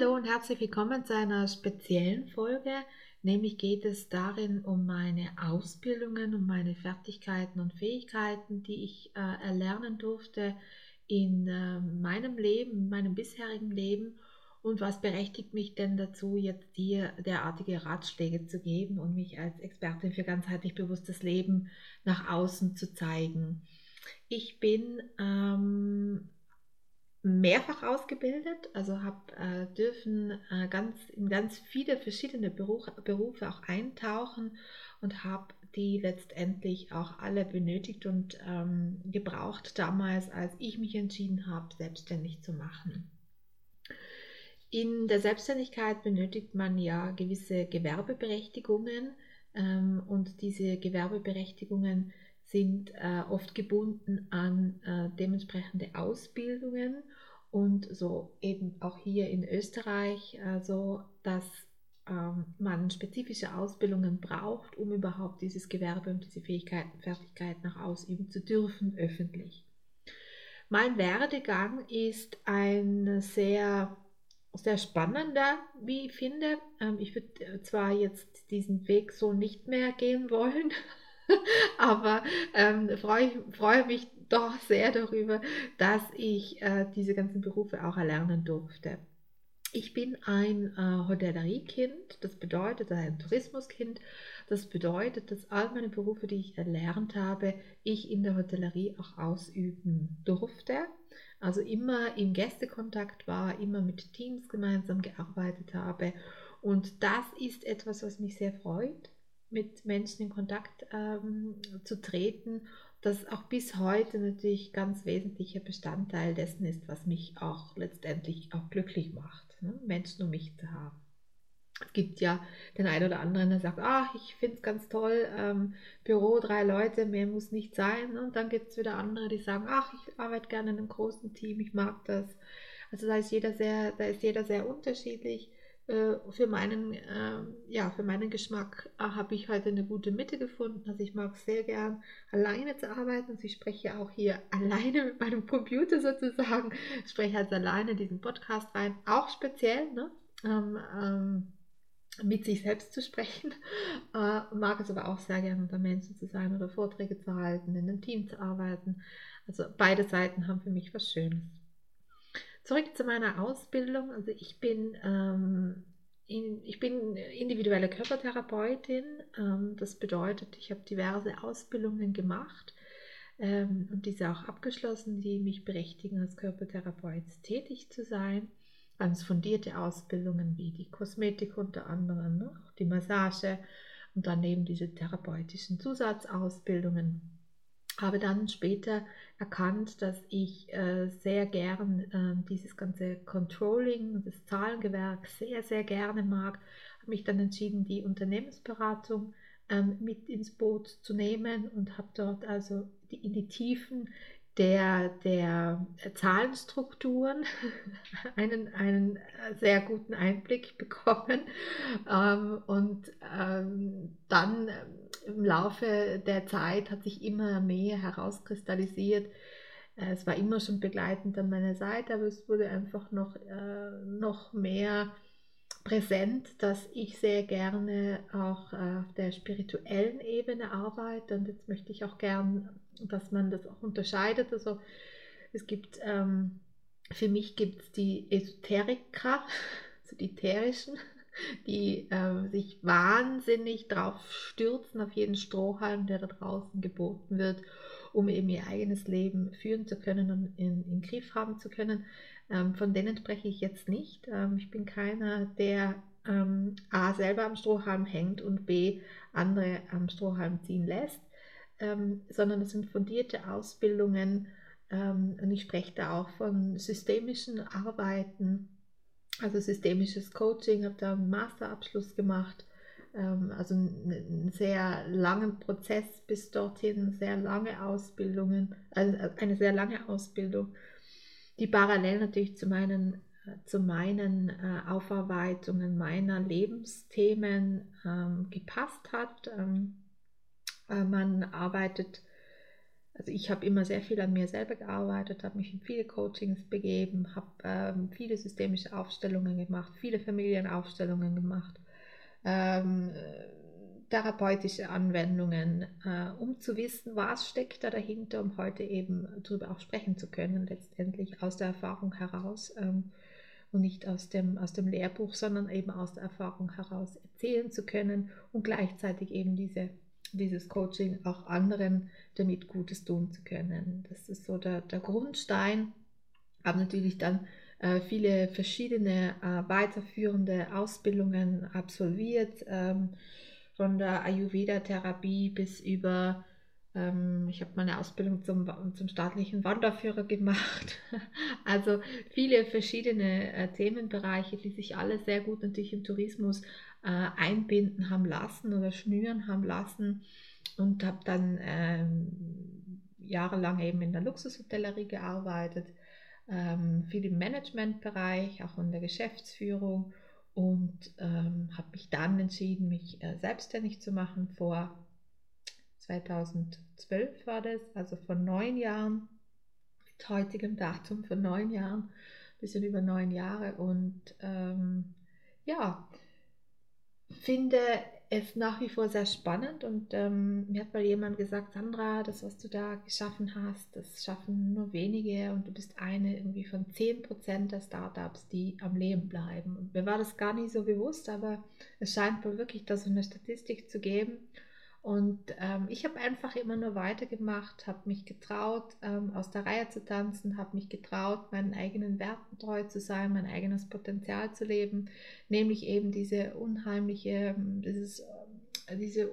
Hallo und herzlich willkommen zu einer speziellen Folge. Nämlich geht es darin um meine Ausbildungen, um meine Fertigkeiten und Fähigkeiten, die ich äh, erlernen durfte in äh, meinem Leben, in meinem bisherigen Leben und was berechtigt mich denn dazu, jetzt dir derartige Ratschläge zu geben und mich als Expertin für ganzheitlich bewusstes Leben nach außen zu zeigen. Ich bin ähm, mehrfach ausgebildet, also habe äh, dürfen äh, ganz in ganz viele verschiedene Beruch, Berufe auch eintauchen und habe die letztendlich auch alle benötigt und ähm, gebraucht damals, als ich mich entschieden habe, selbstständig zu machen. In der Selbstständigkeit benötigt man ja gewisse Gewerbeberechtigungen ähm, und diese Gewerbeberechtigungen sind äh, oft gebunden an äh, dementsprechende Ausbildungen und so eben auch hier in Österreich äh, so, dass ähm, man spezifische Ausbildungen braucht, um überhaupt dieses Gewerbe und diese Fähigkeiten, Fertigkeiten auch ausüben zu dürfen öffentlich. Mein Werdegang ist ein sehr sehr spannender, wie ich finde. Ähm, ich würde äh, zwar jetzt diesen Weg so nicht mehr gehen wollen, aber ähm, freue, freue mich doch sehr darüber, dass ich äh, diese ganzen Berufe auch erlernen durfte. Ich bin ein äh, Hotelleriekind, das bedeutet ein Tourismuskind. Das bedeutet, dass all meine Berufe, die ich erlernt habe, ich in der Hotellerie auch ausüben durfte also immer im Gästekontakt war, immer mit Teams gemeinsam gearbeitet habe. Und das ist etwas, was mich sehr freut, mit Menschen in Kontakt ähm, zu treten, das auch bis heute natürlich ganz wesentlicher Bestandteil dessen ist, was mich auch letztendlich auch glücklich macht, ne? Menschen um mich zu haben. Es gibt ja den einen oder anderen, der sagt, ach, ich finde es ganz toll, ähm, Büro, drei Leute, mehr muss nicht sein. Und dann gibt es wieder andere, die sagen, ach, ich arbeite gerne in einem großen Team, ich mag das. Also da ist jeder sehr, da ist jeder sehr unterschiedlich. Äh, für meinen, äh, ja, für meinen Geschmack äh, habe ich heute eine gute Mitte gefunden. Also ich mag sehr gern alleine zu arbeiten. Also ich spreche auch hier alleine mit meinem Computer sozusagen. Ich spreche also alleine diesen Podcast rein, auch speziell, ne? Ähm, ähm, mit sich selbst zu sprechen, äh, mag es aber auch sehr gerne unter Menschen zu sein oder Vorträge zu halten, in einem Team zu arbeiten. Also beide Seiten haben für mich was Schönes. Zurück zu meiner Ausbildung. Also ich bin, ähm, in, ich bin individuelle Körpertherapeutin. Ähm, das bedeutet, ich habe diverse Ausbildungen gemacht ähm, und diese auch abgeschlossen, die mich berechtigen, als Körpertherapeut tätig zu sein ganz fundierte Ausbildungen wie die Kosmetik unter anderem, ne? die Massage und daneben diese therapeutischen Zusatzausbildungen. Habe dann später erkannt, dass ich äh, sehr gern äh, dieses ganze Controlling das Zahlengewerk sehr, sehr gerne mag. Habe mich dann entschieden, die Unternehmensberatung ähm, mit ins Boot zu nehmen und habe dort also die, in die Tiefen der, der Zahlenstrukturen einen, einen sehr guten Einblick bekommen. Ähm, und ähm, dann ähm, im Laufe der Zeit hat sich immer mehr herauskristallisiert, Äh, es war immer schon begleitend an meiner Seite, aber es wurde einfach noch, äh, noch mehr präsent, dass ich sehr gerne auch auf der spirituellen Ebene arbeite. Und jetzt möchte ich auch gern, dass man das auch unterscheidet. Also es gibt, ähm, für mich gibt es die Esoteriker, also die ätherischen, die äh, sich wahnsinnig drauf stürzen, auf jeden Strohhalm, der da draußen geboten wird, um eben ihr eigenes Leben führen zu können und in, in Griff haben zu können. Ähm, von denen spreche ich jetzt nicht. Ähm, ich bin keiner, der ähm, A selber am Strohhalm hängt und B andere am Strohhalm ziehen lässt, sondern es sind fundierte Ausbildungen und ich spreche da auch von systemischen Arbeiten, also systemisches Coaching, habe da einen Masterabschluss gemacht, also einen sehr langen Prozess bis dorthin, sehr lange Ausbildungen, also eine sehr lange Ausbildung die parallel natürlich zu meinen, äh, zu meinen äh, Aufarbeitungen meiner Lebensthemen ähm, gepasst hat. Ähm, äh, man arbeitet, also ich habe immer sehr viel an mir selber gearbeitet, habe mich in viele Coachings begeben, habe ähm, viele systemische Aufstellungen gemacht, viele Familienaufstellungen gemacht. Therapeutische Anwendungen, äh, um zu wissen, was steckt da dahinter, um heute eben darüber auch sprechen zu können, letztendlich aus der Erfahrung heraus ähm, und nicht aus dem, aus dem Lehrbuch, sondern eben aus der Erfahrung heraus erzählen zu können und gleichzeitig eben diese, dieses Coaching auch anderen damit Gutes tun zu können. Das ist so der, der Grundstein, aber natürlich dann äh, viele verschiedene äh, weiterführende Ausbildungen absolviert. Ähm, von der Ayurveda-Therapie bis über, ähm, ich habe meine Ausbildung zum, zum staatlichen Wanderführer gemacht. also viele verschiedene äh, Themenbereiche, die sich alle sehr gut natürlich im Tourismus äh, einbinden haben lassen oder schnüren haben lassen und habe dann ähm, jahrelang eben in der Luxushotellerie gearbeitet, ähm, viel im Managementbereich, auch in der Geschäftsführung und ähm, habe mich dann entschieden, mich äh, selbstständig zu machen. Vor 2012 war das, also vor neun Jahren, mit heutigem Datum vor neun Jahren, bisschen über neun Jahre. Und ähm, ja, finde es nach wie vor sehr spannend und ähm, mir hat mal jemand gesagt, Sandra, das, was du da geschaffen hast, das schaffen nur wenige und du bist eine irgendwie von 10% der Startups, die am Leben bleiben. Und mir war das gar nicht so bewusst, aber es scheint wohl wirklich da so eine Statistik zu geben. Und ähm, ich habe einfach immer nur weitergemacht, habe mich getraut, ähm, aus der Reihe zu tanzen, habe mich getraut, meinen eigenen Werten treu zu sein, mein eigenes Potenzial zu leben, nämlich eben diese unheimliche, ähm, dieses, äh, diese,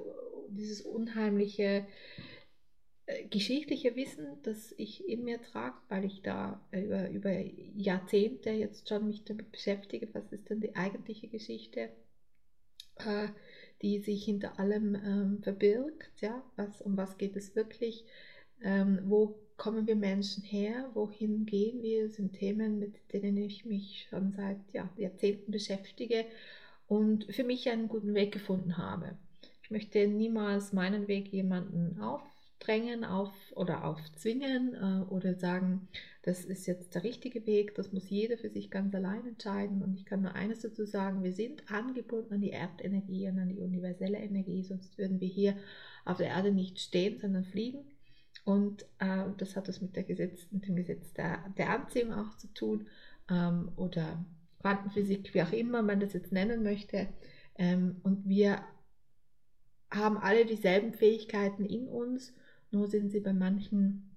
dieses unheimliche äh, geschichtliche Wissen, das ich in mir trage, weil ich da über, über Jahrzehnte jetzt schon mich damit beschäftige, was ist denn die eigentliche Geschichte. Äh, die sich hinter allem ähm, verbirgt. Ja? Was, um was geht es wirklich? Ähm, wo kommen wir Menschen her? Wohin gehen wir? Das sind Themen, mit denen ich mich schon seit ja, Jahrzehnten beschäftige und für mich einen guten Weg gefunden habe. Ich möchte niemals meinen Weg jemanden aufdrängen auf, oder aufzwingen äh, oder sagen, das ist jetzt der richtige Weg, das muss jeder für sich ganz allein entscheiden. Und ich kann nur eines dazu sagen, wir sind angebunden an die Erdenergie und an die universelle Energie, sonst würden wir hier auf der Erde nicht stehen, sondern fliegen. Und äh, das hat das mit, mit dem Gesetz der, der Anziehung auch zu tun ähm, oder Quantenphysik, wie auch immer man das jetzt nennen möchte. Ähm, und wir haben alle dieselben Fähigkeiten in uns, nur sind sie bei manchen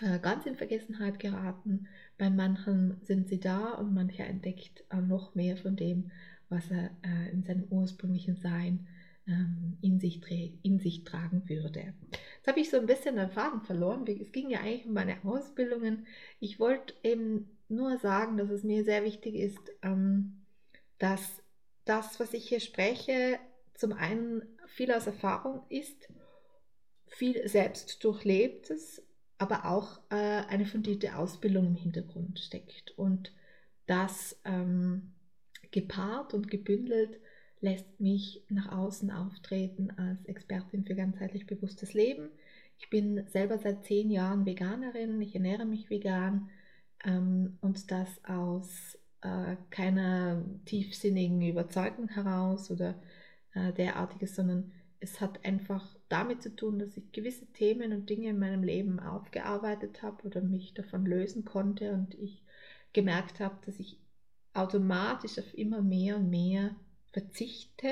äh, ganz in Vergessenheit geraten. Bei manchen sind sie da und mancher entdeckt noch mehr von dem, was er äh, in seinem ursprünglichen Sein ähm, in sich, in sich tragen würde. Jetzt habe ich so ein bisschen Faden verloren. Es ging ja eigentlich um meine Ausbildungen. Ich wollte eben nur sagen, dass es mir sehr wichtig ist, ähm, dass das, was ich hier spreche, zum einen viel aus Erfahrung ist, viel selbst durchlebtes, aber auch äh, eine fundierte Ausbildung im Hintergrund steckt. Und das ähm, gepaart und gebündelt lässt mich nach außen auftreten als Expertin für ganzheitlich bewusstes Leben. Ich bin selber seit zehn Jahren Veganerin, ich ernähre mich vegan ähm, und das aus äh, keiner tiefsinnigen Überzeugung heraus oder äh, derartiges, sondern es hat einfach damit zu tun, dass ich gewisse Themen und Dinge in meinem Leben aufgearbeitet habe oder mich davon lösen konnte und ich gemerkt habe, dass ich automatisch auf immer mehr und mehr verzichte,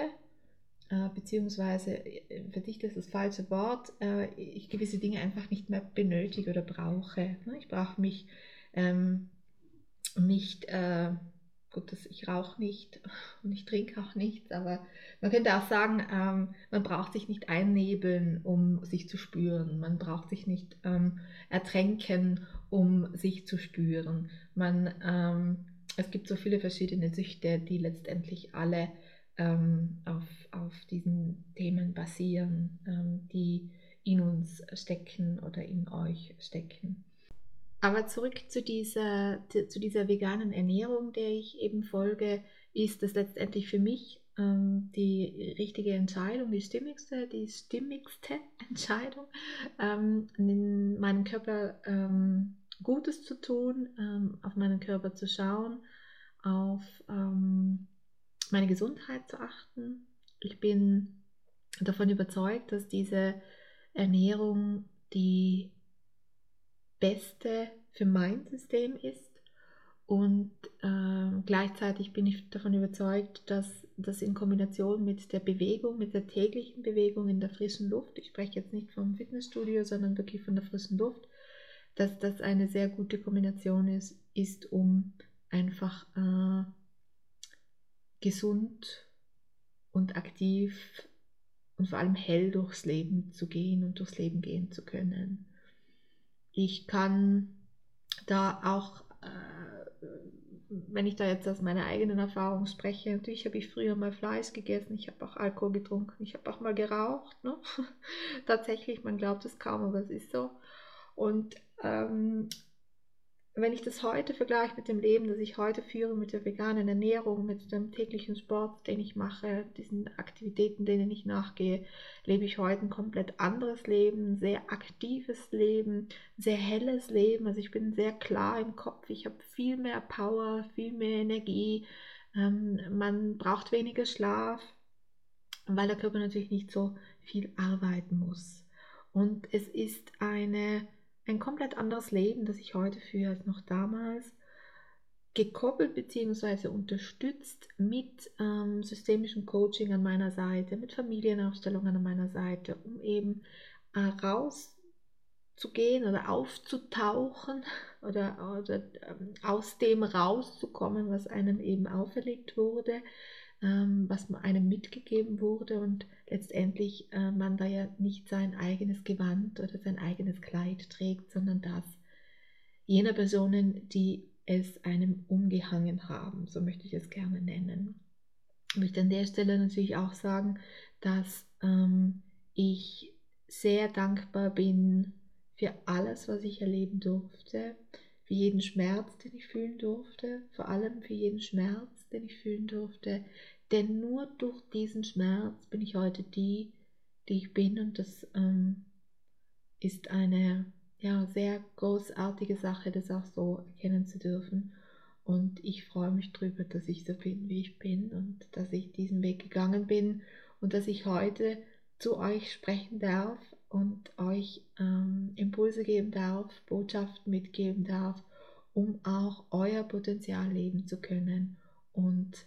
äh, beziehungsweise äh, verzichte ist das falsche Wort, äh, ich gewisse Dinge einfach nicht mehr benötige oder brauche. Ne? Ich brauche mich ähm, nicht äh, gut, das, ich rauche nicht und ich trinke auch nichts, aber man könnte auch sagen, ähm, man braucht sich nicht einnebeln, um sich zu spüren. Man braucht sich nicht ähm, ertränken, um sich zu spüren. Man, ähm, es gibt so viele verschiedene Süchte, die letztendlich alle ähm, auf, auf diesen Themen basieren, ähm, die in uns stecken oder in euch stecken. Aber zurück zu dieser, zu dieser veganen Ernährung, der ich eben folge, ist das letztendlich für mich ähm, die richtige Entscheidung, die stimmigste, die stimmigste Entscheidung, ähm, in meinem Körper ähm, Gutes zu tun, ähm, auf meinen Körper zu schauen, auf ähm, meine Gesundheit zu achten. Ich bin davon überzeugt, dass diese Ernährung die Beste für mein System ist. Und äh, gleichzeitig bin ich davon überzeugt, dass das in Kombination mit der Bewegung, mit der täglichen Bewegung in der frischen Luft, ich spreche jetzt nicht vom Fitnessstudio, sondern wirklich von der frischen Luft, dass das eine sehr gute Kombination ist, ist um einfach äh, gesund und aktiv und vor allem hell durchs Leben zu gehen und durchs Leben gehen zu können. Ich kann da auch, äh, wenn ich da jetzt aus meiner eigenen Erfahrung spreche, natürlich habe ich früher mal Fleisch gegessen, ich habe auch Alkohol getrunken, ich habe auch mal geraucht. Ne? Tatsächlich, man glaubt es kaum, aber es ist so. Und ähm, wenn ich das heute vergleiche mit dem Leben, das ich heute führe, mit der veganen Ernährung, mit dem täglichen Sport, den ich mache, diesen Aktivitäten, denen ich nachgehe, lebe ich heute ein komplett anderes Leben, ein sehr aktives Leben, ein sehr helles Leben. Also ich bin sehr klar im Kopf, ich habe viel mehr Power, viel mehr Energie, ähm, man braucht weniger Schlaf, weil der Körper natürlich nicht so viel arbeiten muss. Und es ist eine ein komplett anderes Leben, das ich heute führe als noch damals, gekoppelt bzw. unterstützt mit ähm, systemischem Coaching an meiner Seite, mit Familienaufstellungen an meiner Seite, um eben äh, rauszugehen oder aufzutauchen oder, oder ähm, aus dem rauszukommen, was einem eben auferlegt wurde, ähm, was einem mitgegeben wurde und letztendlich äh, man da ja nicht sein eigenes Gewand oder sein eigenes Kleid trägt, sondern das jener Personen, die es einem umgehangen haben, so möchte ich es gerne nennen. Ich möchte an der Stelle natürlich auch sagen, dass ähm, ich sehr dankbar bin für alles, was ich erleben durfte, für jeden Schmerz, den ich fühlen durfte, vor allem für jeden Schmerz, den ich fühlen durfte, denn nur durch diesen Schmerz bin ich heute die, die ich bin und das ähm, ist eine ja, sehr großartige Sache, das auch so erkennen zu dürfen. Und ich freue mich darüber, dass ich so bin, wie ich bin und dass ich diesen Weg gegangen bin und dass ich heute zu euch sprechen darf und euch ähm, Impulse geben darf, Botschaften mitgeben darf, um auch euer Potenzial leben zu können. Und